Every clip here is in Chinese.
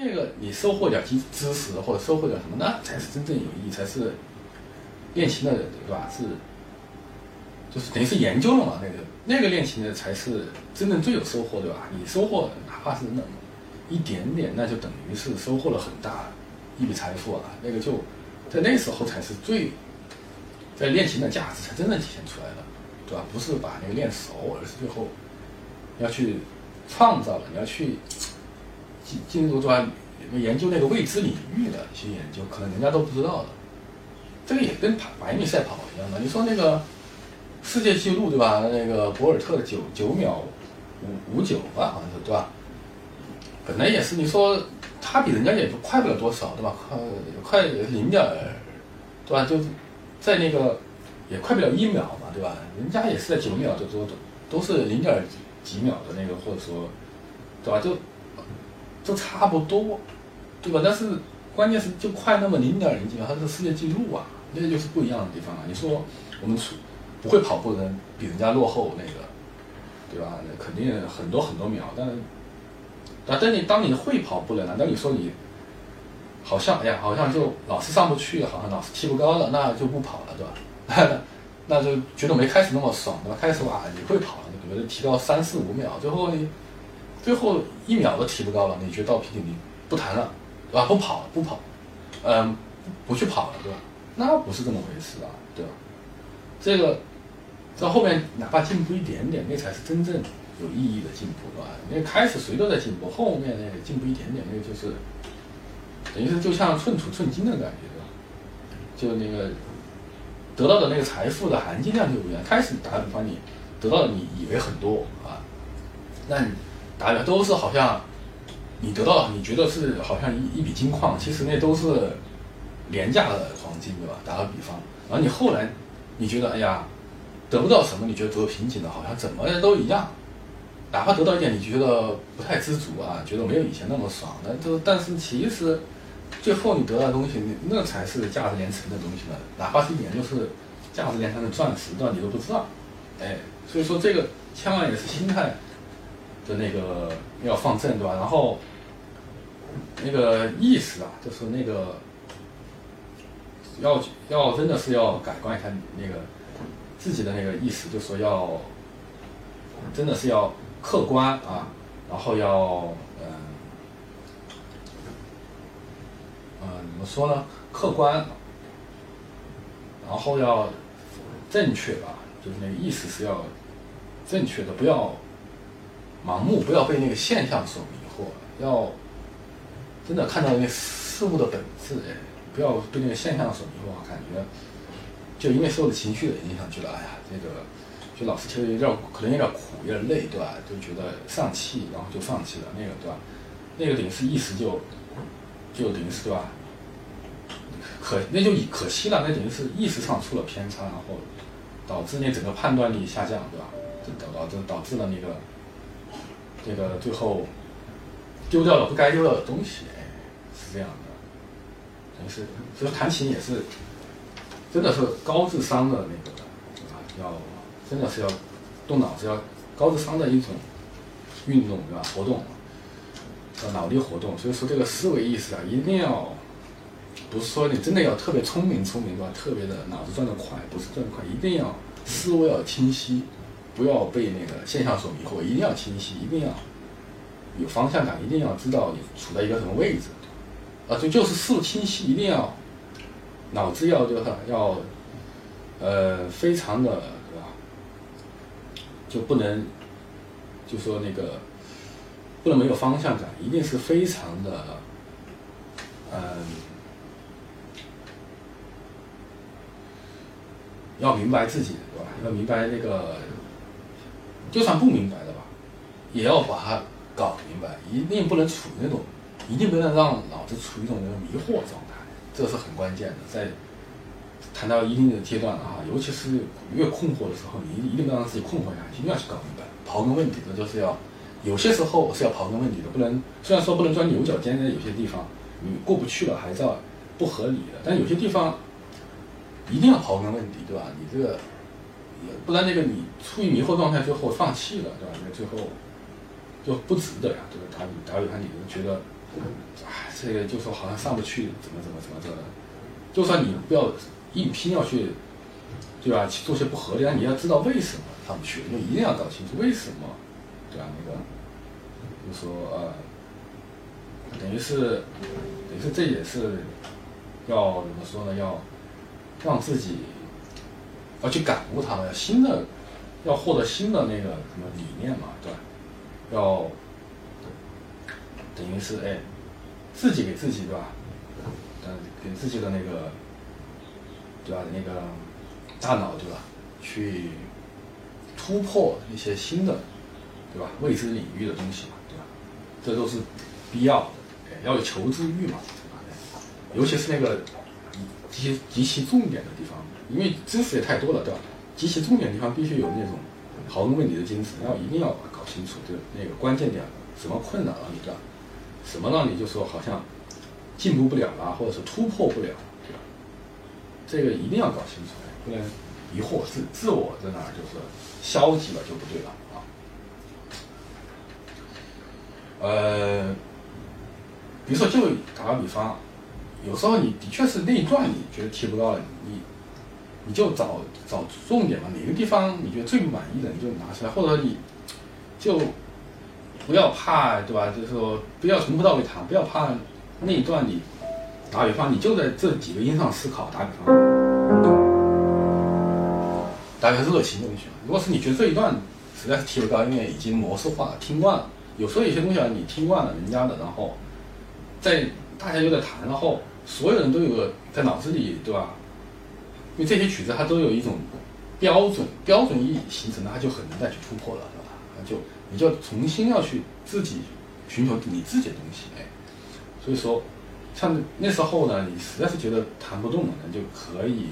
那个你收获点知知识或者收获点什么，那才是真正有意义，才是练琴的人，对吧？是，就是等于是研究了嘛，那个那个练琴的才是真正最有收获，对吧？你收获哪怕是那么一点点，那就等于是收获了很大一笔财富啊。那个就在那时候才是最在练琴的价值才真正体现出来的，对吧？不是把那个练熟，而是最后要去创造了，你要去。进进入专研究那个未知领域的一些研究，可能人家都不知道的。这个也跟跑百米赛跑一样的。你说那个世界纪录对吧？那个博尔特的九九秒五五九吧，好像是对吧？本来也是，你说他比人家也快不了多少对吧？快快零点对吧？就在那个也快不了一秒嘛对吧？人家也是在九秒多多都是零点几秒的那个，或者说对吧？就。都差不多，对吧？但是关键是就快那么零点零几秒，它是世界纪录啊，那就是不一样的地方啊。你说我们出不会跑步的人比人家落后那个，对吧？那肯定很多很多秒。但但你当你会跑步了，难道你说你好像哎呀，好像就老是上不去，好像老是提不高了，那就不跑了，对吧？那就觉得没开始那么爽，对吧？开始哇，你会跑，你觉得提高三四五秒，最后你。最后一秒都提不高了，你觉得到瓶颈你不谈了，对吧？不跑了，不跑，嗯，不去跑了，对吧？那不是这么回事啊，对吧？这个到后面哪怕进步一点点，那才是真正有意义的进步，对吧？因为开始谁都在进步，后面那进步一点点，那个就是等于是就像寸土寸金的感觉，对吧？就那个得到的那个财富的含金量就不一样。开始打个比方，你得到的你以为很多啊，那你。打比都是好像你得到，你觉得是好像一一笔金矿，其实那都是廉价的黄金，对吧？打个比方，然后你后来你觉得，哎呀，得不到什么，你觉得得瓶颈的，好像怎么都一样，哪怕得到一点，你觉得不太知足啊，觉得没有以前那么爽，那都但是其实最后你得到的东西，那才是价值连城的东西呢，哪怕是一点就是价值连城的钻石，对吧？你都不知道，哎，所以说这个千万也是心态。的那个要放正对吧？然后那个意识啊，就是那个要要真的是要改观一下那个自己的那个意识，就说要真的是要客观啊，然后要嗯嗯怎么说呢？客观，然后要正确吧，就是那个意识是要正确的，不要。盲目不要被那个现象所迷惑，要真的看到那事物的本质，哎，不要被那个现象所迷惑。感觉就因为受的情绪的影响，觉得哎呀，这个就老是觉得有点可能有点苦，有点累，对吧？就觉得丧气，然后就放弃了那个，对吧？那个等于是意识就就等于是对吧？可那就可惜了，那等于是意识上出了偏差，然后导致那整个判断力下降，对吧？这导导致导致了那个。这个最后丢掉了不该丢掉的东西，哎，是这样的，等于是，所以弹琴也是，真的是高智商的那个，啊，要真的是要动脑子，要高智商的一种运动，对吧？活动，要脑力活动。所以说这个思维意识啊，一定要，不是说你真的要特别聪明聪明，对吧？特别的脑子转得快，不是转得快，一定要思维要清晰。不要被那个现象所迷惑，一定要清晰，一定要有方向感，一定要知道你处在一个什么位置，啊，就就是事物清晰，一定要脑子要就是要呃非常的对吧？就不能就说那个不能没有方向感，一定是非常的嗯要明白自己对吧？要明白那个。就算不明白的吧，也要把它搞明白，一定不能处于那种，一定不能让脑子处于一种那种迷惑状态，这是很关键的。在谈到一定的阶段了哈，尤其是越困惑的时候，你一定不能让自己困惑下去，一定要去搞明白，刨根问底的，就是要有些时候是要刨根问底的，不能虽然说不能钻牛角尖的，有些地方你过不去了，还是要不合理的，但有些地方一定要刨根问底，对吧？你这个。不然那个你处于迷惑状态之后放弃了，对吧？那最后就不值得呀，对吧？打打比方，你就觉得哎，这个就说好像上不去，怎么怎么怎么着的。就算你不要硬拼要去，对吧？去做些不合理，但你要知道为什么上不去，就一定要搞清楚为什么，对吧？那个，就说呃，等于是，等于是这也是要怎么说呢？要让自己要去感悟它们，新的要获得新的那个什么理念嘛，对吧？要等于是哎，自己给自己对吧？嗯，给自己的那个对吧？那个大脑对吧？去突破一些新的对吧？未知领域的东西嘛，对吧？这都是必要的，要有求知欲嘛，对吧？尤其是那个极其极其重点的地方，因为知识也太多了，对吧？极其重点的地方必须有那种刨根问底的精神，要一定要搞清楚，就那个关键点，什么困扰了你，对吧？什么让你就说好像进步不了了，或者是突破不了，对吧？这个一定要搞清楚，不能疑惑自自我在哪儿就是消极了就不对了啊。呃，比如说就打个比方，有时候你的确是那一段你觉得提不高了，你你就找找重点嘛，哪个地方你觉得最不满意的你就拿出来，或者你就不要怕，对吧？就是说不要从头到尾谈，不要怕那一段你打比方，你就在这几个音上思考。打比方，大概热情的东西。如果是你觉得这一段实在是提不高，因为已经模式化了，听惯了。有时候有些东西啊，你听惯了人家的，然后在大家就在弹，然后所有人都有个在脑子里，对吧？因为这些曲子它都有一种标准标准意义形成的，它就很难再去突破了，对吧？就你就重新要去自己寻求你自己的东西，哎，所以说像那时候呢，你实在是觉得弹不动了，那就可以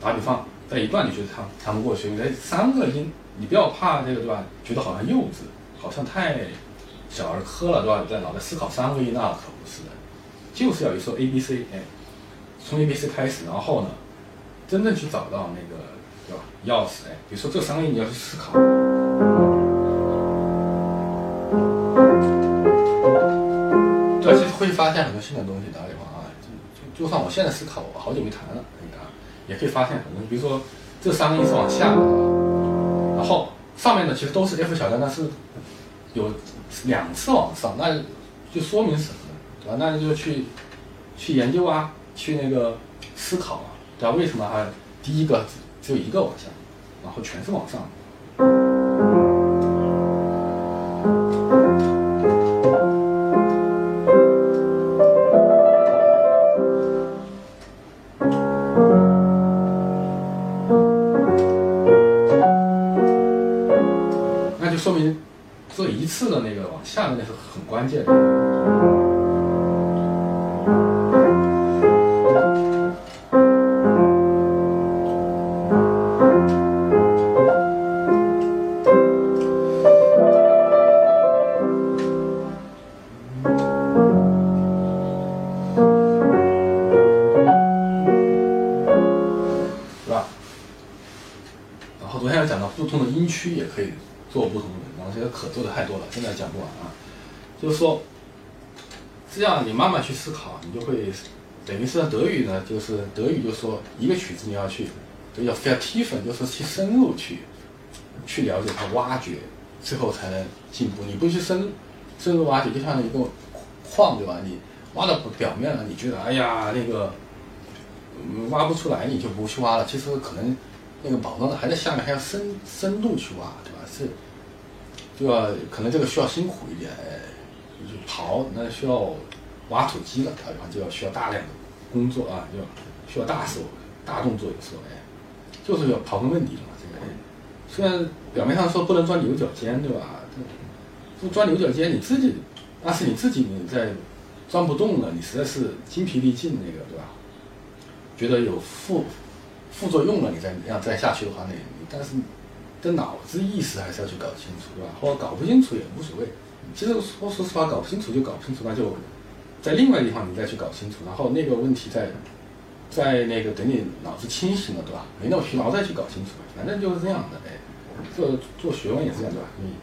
打比方，在一段你觉得弹弹不过去，在三个音，你不要怕这个，对吧？觉得好像幼稚。好像太小儿科了，对吧？在脑袋思考三个音，那可不是的，就是要有说 A B C，哎，从 A B C 开始，然后呢，真正去找到那个，对吧？钥匙，哎，比如说这三个音你要去思考，对，其实会发现很多新的东西。打比方啊，就就算我现在思考，我好久没弹了，你看，也可以发现很多。比如说这三个音是往下的，然后上面的其实都是 F 小调，但是。有两次往上，那就说明什么？对吧？那你就去去研究啊，去那个思考啊，对吧？为什么还第一个只有一个往下，然后全是往上？那就说明。这一次的那个往下的那是很关键的，讲到不同的音区也可以做不同的。然后这个可做的太多了，现在讲不完啊。就是说，这样你慢慢去思考，你就会等于是德语呢，就是德语就是说一个曲子你要去，就叫 f e t i f e n 就是去深入去去了解它、挖掘，最后才能进步。你不去深深入挖掘，就像一个矿对吧？你挖到表面了，你觉得哎呀那个挖不出来，你就不去挖了。其实可能那个宝藏还在下面，还要深深度去挖，对吧？是。就要可能这个需要辛苦一点，就刨那需要挖土机了，打比方就要需要大量的工作啊，就需要大手大动作有时候哎，就是要刨根问底了嘛。这个虽然表面上说不能钻牛角尖，对吧？不钻牛角尖，你自己那是你自己你在钻不动了，你实在是精疲力尽那个，对吧？觉得有负副作用了，你再要再下去的话，那但是。这脑子意识还是要去搞清楚，对吧？或者搞不清楚也无所谓。其实说说实话，搞不清楚就搞不清楚，那就在另外地方你再去搞清楚。然后那个问题在在那个等你脑子清醒了，对吧？没那么疲劳再去搞清楚。反正就是这样的，哎，做做学问也是这样，对吧？你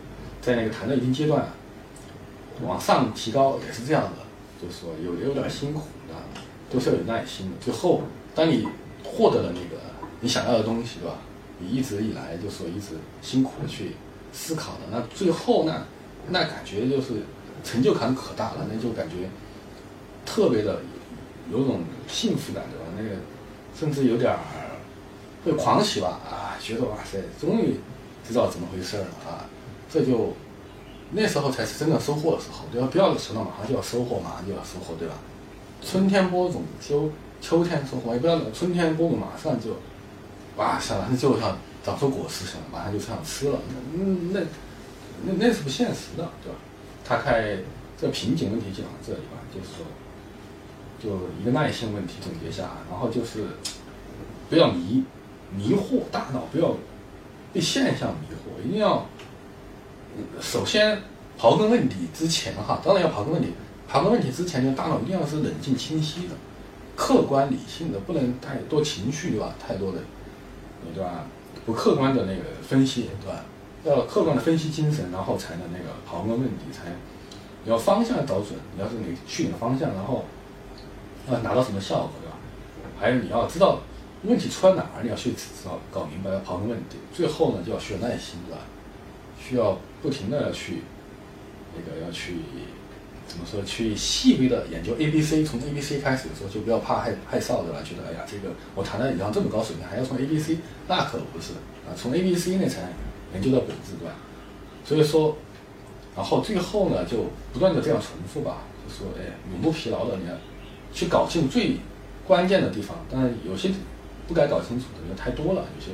在那个谈到一定阶段，往上提高也是这样的。就是说有也有点辛苦的，都是要有耐心的。最后，当你获得了那个你想要的东西，对吧？你一直以来就说一直辛苦的去思考的，那最后那那感觉就是成就感可大了，那就感觉特别的有种幸福感，对吧？那个甚至有点儿会狂喜吧，啊，觉得哇塞，终于知道怎么回事了啊，这就那时候才是真正收获的时候，对吧？不要等到马上就要收获，马上就要收获，对吧？春天播种，秋秋天收获，也不要等春天播种马上就。哇，想那就像长出果实，了马上就想吃了，那那那那是不现实的，对吧？他开这瓶颈问题讲到这里吧，就是说，就一个耐心问题总结下，然后就是不要迷迷惑大脑，不要被现象迷惑，一定要首先刨根问底之前哈，当然要刨根问底，刨根问底之前，就大脑一定要是冷静清晰的、客观理性的，不能太多情绪，对吧？太多的。对吧？不客观的那个分析，对吧？要客观的分析精神，然后才能那个刨根问底，才你要方向找准。你要是你去哪个方向，然后要达到什么效果，对吧？还有你要知道问题出在哪儿，你要去知道搞明白，要刨根问底。最后呢，就要需要耐心，对吧？需要不停的去那个要去。怎么说？去细微的研究 A B C，从 A B C 开始的时候就不要怕害害臊，对吧？觉得哎呀，这个我谈的已经这么高水平，还要从 A B C，那可不是啊！从 A B C 那才研究到本质，对吧？所以说，然后最后呢，就不断的这样重复吧，就说哎，永不疲劳的，你要去搞清最关键的地方。当然，有些不该搞清楚的人太多了，有些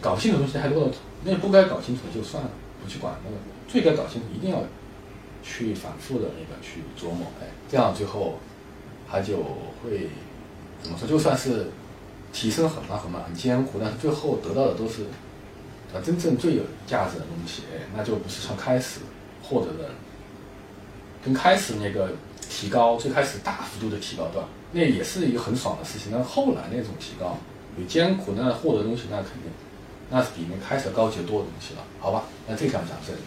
搞不清楚东西太多了，那不该搞清楚的就算了，不去管那个，最该搞清楚一定要。去反复的那个去琢磨，哎，这样最后他就会怎么说？就算是提升很慢很慢、很艰苦，但是最后得到的都是啊真正最有价值的东西，哎，那就不是从开始获得的，跟开始那个提高，最开始大幅度的提高，对吧？那也是一个很爽的事情，但后来那种提高有艰苦，那获得东西那肯定那是比那开始高级多的东西了，好吧？那这场讲这里。